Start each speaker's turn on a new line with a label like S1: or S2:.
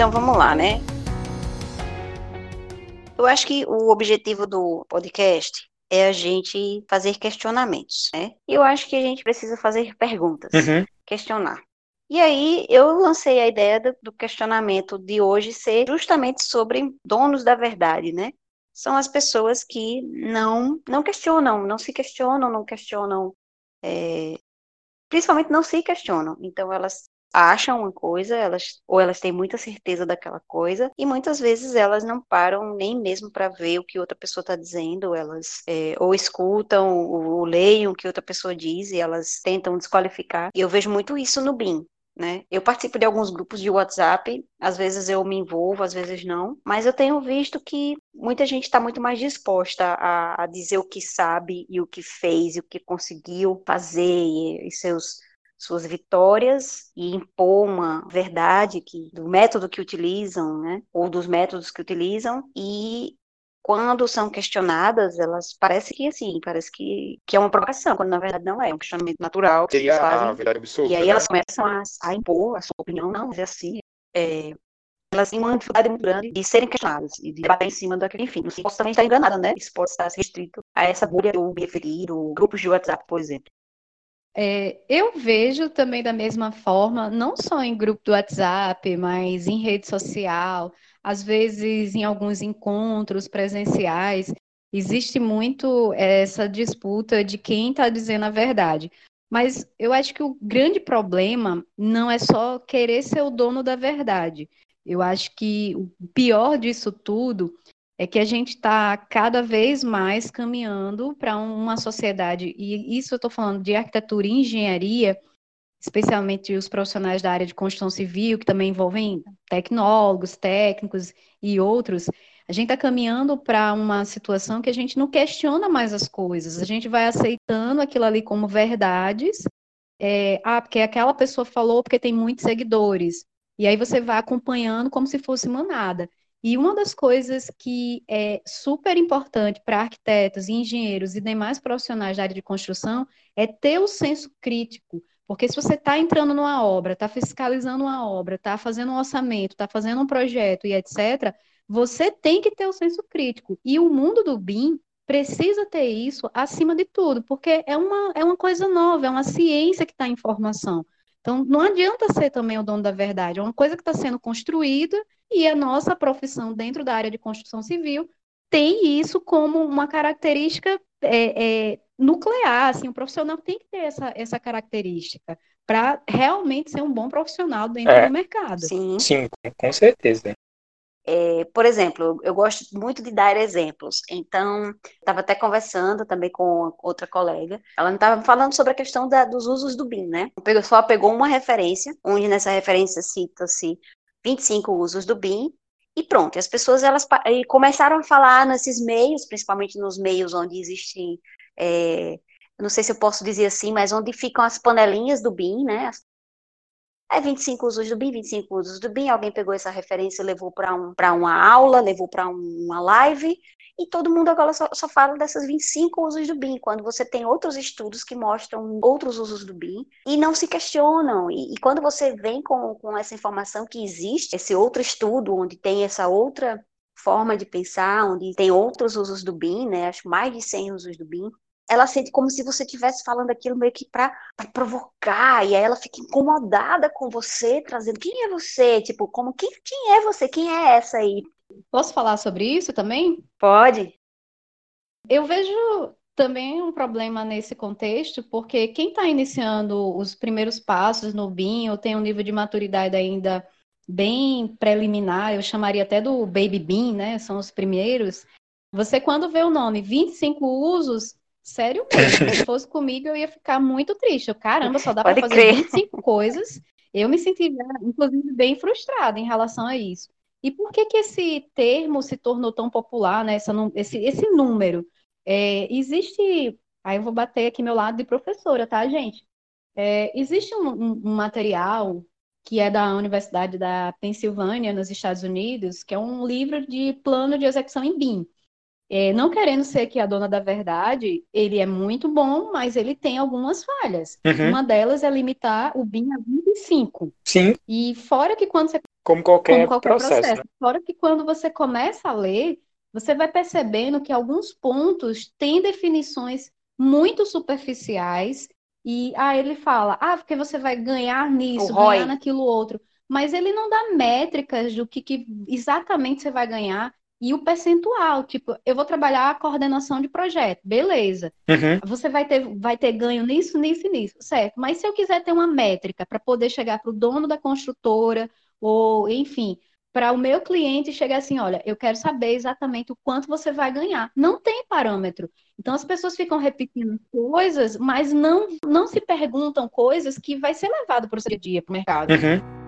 S1: Então vamos lá, né? Eu acho que o objetivo do podcast é a gente fazer questionamentos, né? E eu acho que a gente precisa fazer perguntas,
S2: Uhum.
S1: questionar. E aí eu lancei a ideia do, do questionamento de hoje ser justamente sobre donos da verdade, né? São as pessoas que não não questionam, não se questionam, não questionam, é, principalmente não se questionam. Então elas acham uma coisa, elas ou elas têm muita certeza daquela coisa e muitas vezes elas não param nem mesmo para ver o que outra pessoa está dizendo, elas é, ou escutam ou, ou leem o que outra pessoa diz e elas tentam desqualificar. E eu vejo muito isso no BIM. Né? Eu participo de alguns grupos de WhatsApp, às vezes eu me envolvo, às vezes não, mas eu tenho visto que muita gente está muito mais disposta a, a, dizer o que sabe e o que fez e o que conseguiu fazer e, e seus suas vitórias e impor uma verdade que, do método que utilizam, né, ou dos métodos que utilizam, e quando são questionadas, elas parece que assim, parece que, que é uma provocação, quando na verdade não é, é um questionamento natural.
S2: Seria
S1: fazem,
S2: a verdade absoluta.
S1: E aí
S2: né?
S1: elas começam a, a, impor a sua opinião, não, mas é assim. É, elas têm uma dificuldade muito grande de serem questionadas e de bater em cima daquele, enfim, não posso também estar enganada, né? Isso pode estar restrito a essa bolha do referido, grupos de WhatsApp, por exemplo.
S3: É, eu vejo também da mesma forma, não só em grupo do WhatsApp, mas em rede social, às vezes em alguns encontros presenciais, existe muito essa disputa de quem está dizendo a verdade. Mas eu acho que o grande problema não é só querer ser o dono da verdade. Eu acho que o pior disso tudo é que a gente está cada vez mais caminhando para uma sociedade, e isso eu estou falando de arquitetura e engenharia, especialmente os profissionais da área de construção civil, que também envolvem tecnólogos, técnicos e outros, a gente está caminhando para uma situação que a gente não questiona mais as coisas, a gente vai aceitando aquilo ali como verdades, é, ah, porque aquela pessoa falou porque tem muitos seguidores, e aí você vai acompanhando como se fosse manada. E uma das coisas que é super importante para arquitetos, engenheiros e demais profissionais da área de construção é ter o senso crítico. Porque se você está entrando numa obra, está fiscalizando uma obra, está fazendo um orçamento, está fazendo um projeto e etc., você tem que ter o senso crítico. E o mundo do BIM precisa ter isso acima de tudo, porque é uma, é uma coisa nova, é uma ciência que está em formação. Então, não adianta ser também o dono da verdade, é uma coisa que está sendo construída e a nossa profissão dentro da área de construção civil tem isso como uma característica é, é, nuclear, assim, o profissional tem que ter essa, essa característica para realmente ser um bom profissional dentro
S2: É.
S3: do mercado.
S1: Sim.
S2: Sim, com- com certeza.
S1: É, por exemplo, eu gosto muito de dar exemplos. Então, estava até conversando também com outra colega. Ela estava falando sobre a questão da- dos usos do BIM, né? A pessoa pegou uma referência, onde nessa referência cita-se 25 usos do BIM, e pronto. As pessoas elas começaram a falar nesses meios, principalmente nos meios onde existem, é, não sei se eu posso dizer assim, mas onde ficam as panelinhas do BIM, né? As é 25 usos do BIM, 25 usos do BIM. Alguém pegou essa referência, levou para um, uma aula, levou para uma live, e todo mundo agora só, só fala dessas 25 usos do BIM, quando você tem outros estudos que mostram outros usos do BIM e não se questionam. E, e quando você vem com, com essa informação que existe, esse outro estudo, onde tem essa outra forma de pensar, onde tem outros usos do BIM, né? Acho mais de 100 usos do BIM ela sente como se você estivesse falando aquilo meio que para provocar, e aí ela fica incomodada com você, trazendo quem é você? Tipo, como quem, quem é você? Quem é essa aí?
S3: Posso falar sobre isso também?
S1: Pode?
S3: Eu vejo também um problema nesse contexto, porque quem está iniciando os primeiros passos no BIM, ou tem um nível de maturidade ainda bem preliminar, eu chamaria até do Baby BIM, né? São os primeiros. Você, quando vê o nome 25 usos, sério mesmo, se fosse comigo, eu ia ficar muito triste. Eu, caramba, só dá para fazer
S1: crer.
S3: 25 coisas. Eu me sentiria, inclusive, bem frustrada em relação a isso. E por que que esse termo se tornou tão popular, né? Essa esse, esse número? É, existe, aí eu vou bater aqui meu lado de professora, tá, gente? É, existe um, um- um material que é da Universidade da Pensilvânia, nos Estados Unidos, que é um livro de plano de execução em BIM. É, não querendo ser aqui a dona da verdade, ele é muito bom, mas ele tem algumas falhas.
S2: Uhum.
S3: Uma delas é limitar o BIM a 25.
S2: Sim,
S3: E fora que quando você
S2: como qualquer, como qualquer processo. processo. Né?
S3: Fora que quando você começa a ler, você vai percebendo que alguns pontos têm definições muito superficiais e aí ele fala, ah, porque você vai ganhar nisso, ganhar naquilo outro. Mas ele não dá métricas do que, que exatamente você vai ganhar e o percentual. Tipo, eu vou trabalhar a coordenação de projeto, beleza. Uhum. Você vai ter, vai ter ganho nisso, nisso e nisso, certo? Mas se eu quiser ter uma métrica para poder chegar para o dono da construtora, ou enfim, para o meu cliente chegar assim, olha, eu quero saber exatamente o quanto você vai ganhar. Não tem parâmetro. Então as pessoas ficam repetindo coisas, mas não não se perguntam coisas que vai ser levado para o seu dia, para o mercado.
S2: Uhum.